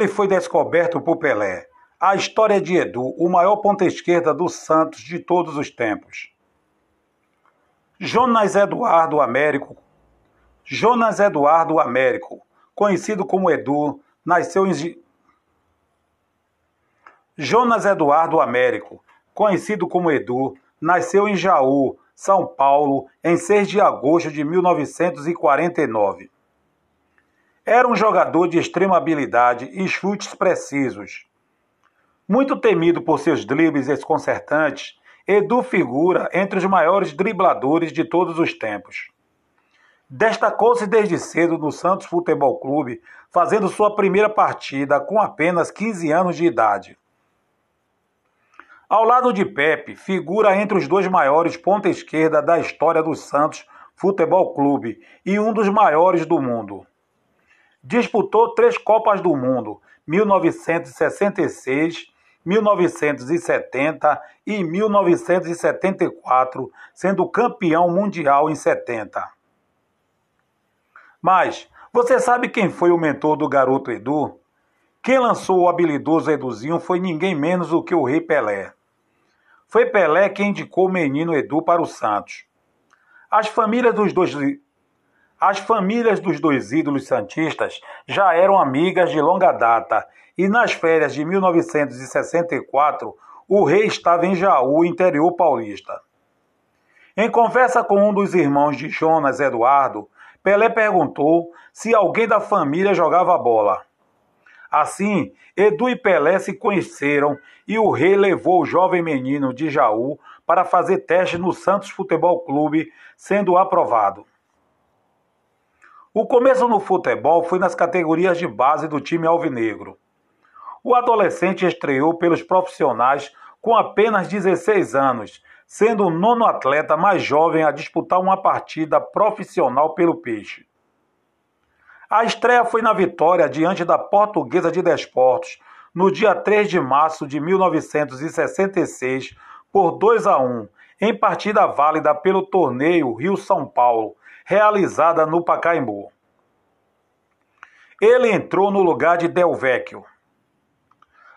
ele foi descoberto por Pelé. A história de Edu, o maior ponta esquerda do Santos de todos os tempos. Jonas Eduardo Américo. Jonas Eduardo Américo, conhecido como Edu, nasceu em Jonas Eduardo Américo, conhecido como Edu, nasceu em Jaú, São Paulo, em 6 de agosto de 1949. Era um jogador de extrema habilidade e chutes precisos. Muito temido por seus dribles desconcertantes, Edu figura entre os maiores dribladores de todos os tempos. Destacou-se desde cedo no Santos Futebol Clube, fazendo sua primeira partida com apenas 15 anos de idade. Ao lado de Pepe, figura entre os dois maiores ponta esquerda da história do Santos Futebol Clube e um dos maiores do mundo. Disputou três Copas do Mundo, 1966, 1970 e 1974, sendo campeão mundial em 70. Mas você sabe quem foi o mentor do garoto Edu? Quem lançou o habilidoso Eduzinho foi ninguém menos do que o Rei Pelé. Foi Pelé quem indicou o menino Edu para o Santos. As famílias dos dois as famílias dos dois ídolos santistas já eram amigas de longa data e nas férias de 1964 o rei estava em Jaú, interior paulista. Em conversa com um dos irmãos de Jonas Eduardo, Pelé perguntou se alguém da família jogava bola. Assim, Edu e Pelé se conheceram e o rei levou o jovem menino de Jaú para fazer teste no Santos Futebol Clube, sendo aprovado. O começo no futebol foi nas categorias de base do time alvinegro. O adolescente estreou pelos profissionais com apenas 16 anos, sendo o nono atleta mais jovem a disputar uma partida profissional pelo Peixe. A estreia foi na vitória diante da Portuguesa de Desportos, no dia 3 de março de 1966, por 2 a 1, em partida válida pelo torneio Rio-São Paulo, realizada no Pacaembu. Ele entrou no lugar de Del Vecchio.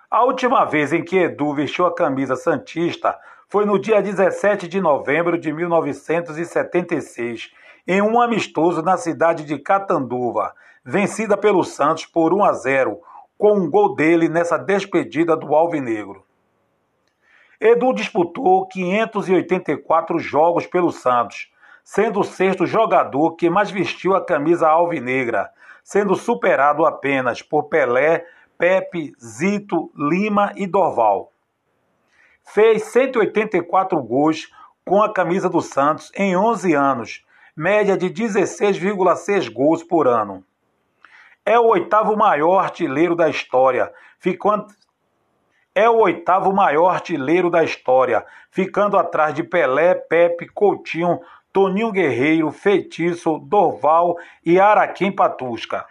A última vez em que Edu vestiu a camisa santista foi no dia 17 de novembro de 1976, em um amistoso na cidade de Catanduva, vencida pelo Santos por 1 a 0, com um gol dele nessa despedida do Alvinegro. Edu disputou 584 jogos pelo Santos, sendo o sexto jogador que mais vestiu a camisa alvinegra, sendo superado apenas por Pelé, Pepe, Zito, Lima e Dorval. Fez 184 gols com a camisa do Santos em 11 anos, média de 16,6 gols por ano. É o oitavo maior artilheiro da história, é o oitavo maior artilheiro da história, ficando atrás de Pelé, Pepe, Coutinho, Toninho Guerreiro, Feitiço, Dorval e Araquém Patusca.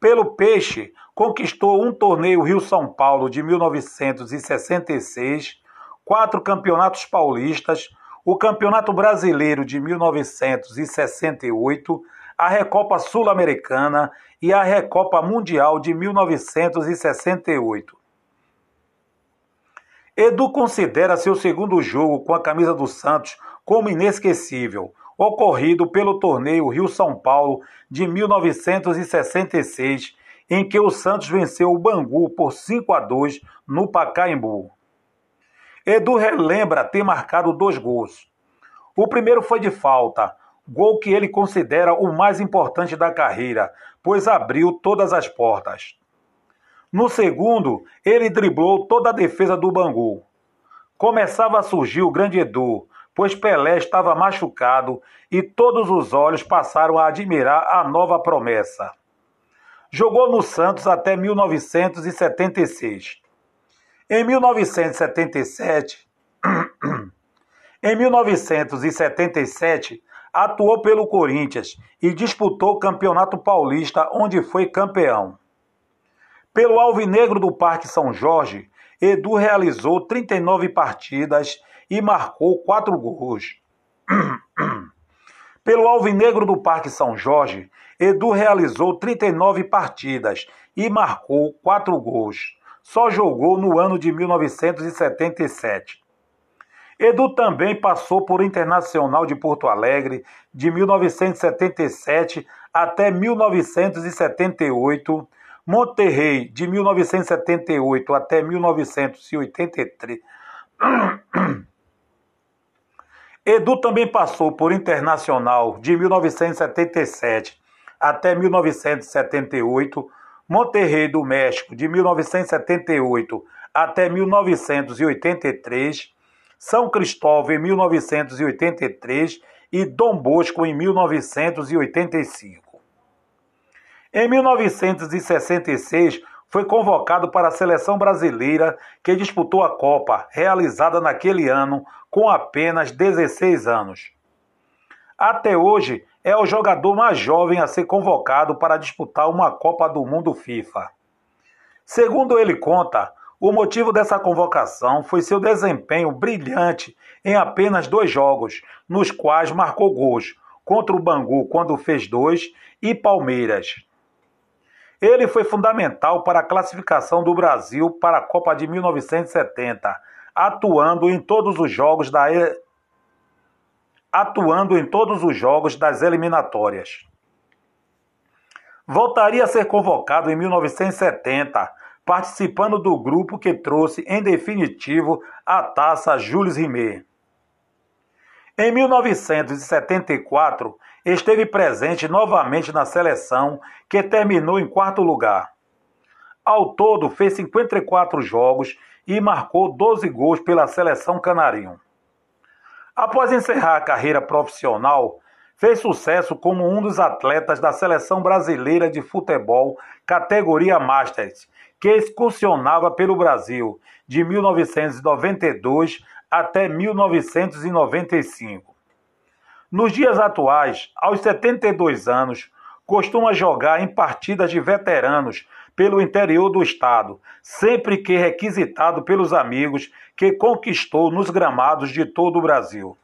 Pelo Peixe, conquistou um torneio Rio-São Paulo de 1966, quatro campeonatos paulistas, o Campeonato Brasileiro de 1968, a Recopa Sul-Americana e a Recopa Mundial de 1968. Edu considera seu segundo jogo com a camisa do Santos como inesquecível, ocorrido pelo torneio Rio-São Paulo de 1966, em que o Santos venceu o Bangu por 5 a 2 no Pacaembu. Edu relembra ter marcado dois gols. O primeiro foi de falta, gol que ele considera o mais importante da carreira, pois abriu todas as portas. No segundo, ele driblou toda a defesa do Bangu. Começava a surgir o grande Edu, pois Pelé estava machucado e todos os olhos passaram a admirar a nova promessa. Jogou no Santos até 1976. Em 1977, em 1977, atuou pelo Corinthians e disputou o Campeonato Paulista, onde foi campeão. Pelo Alvinegro do Parque São Jorge, Edu realizou 39 partidas e marcou quatro gols. Pelo Alvinegro do Parque São Jorge, Edu realizou 39 partidas e marcou 4 gols. Só jogou no ano de 1977. Edu também passou por Internacional de Porto Alegre de 1977 até 1978, Monterrey de 1978 até 1983. Edu também passou por Internacional de 1977 até 1978, Monterrey do México de 1978 até 1983 são Cristóvão em 1983 e Dom Bosco em 1985. Em 1966, foi convocado para a seleção brasileira que disputou a Copa, realizada naquele ano com apenas 16 anos. Até hoje, é o jogador mais jovem a ser convocado para disputar uma Copa do Mundo FIFA. Segundo ele conta, o motivo dessa convocação foi seu desempenho brilhante em apenas dois jogos, nos quais marcou gols, contra o Bangu quando fez dois e Palmeiras. Ele foi fundamental para a classificação do Brasil para a Copa de 1970, atuando em todos os jogos da atuando em todos os jogos das eliminatórias. Voltaria a ser convocado em 1970 participando do grupo que trouxe, em definitivo, a taça Jules Rimet. Em 1974, esteve presente novamente na seleção, que terminou em quarto lugar. Ao todo, fez 54 jogos e marcou 12 gols pela seleção canarinho. Após encerrar a carreira profissional, fez sucesso como um dos atletas da seleção brasileira de futebol categoria Masters, que excursionava pelo Brasil de 1992 até 1995. Nos dias atuais, aos 72 anos, costuma jogar em partidas de veteranos pelo interior do estado, sempre que requisitado pelos amigos que conquistou nos gramados de todo o Brasil.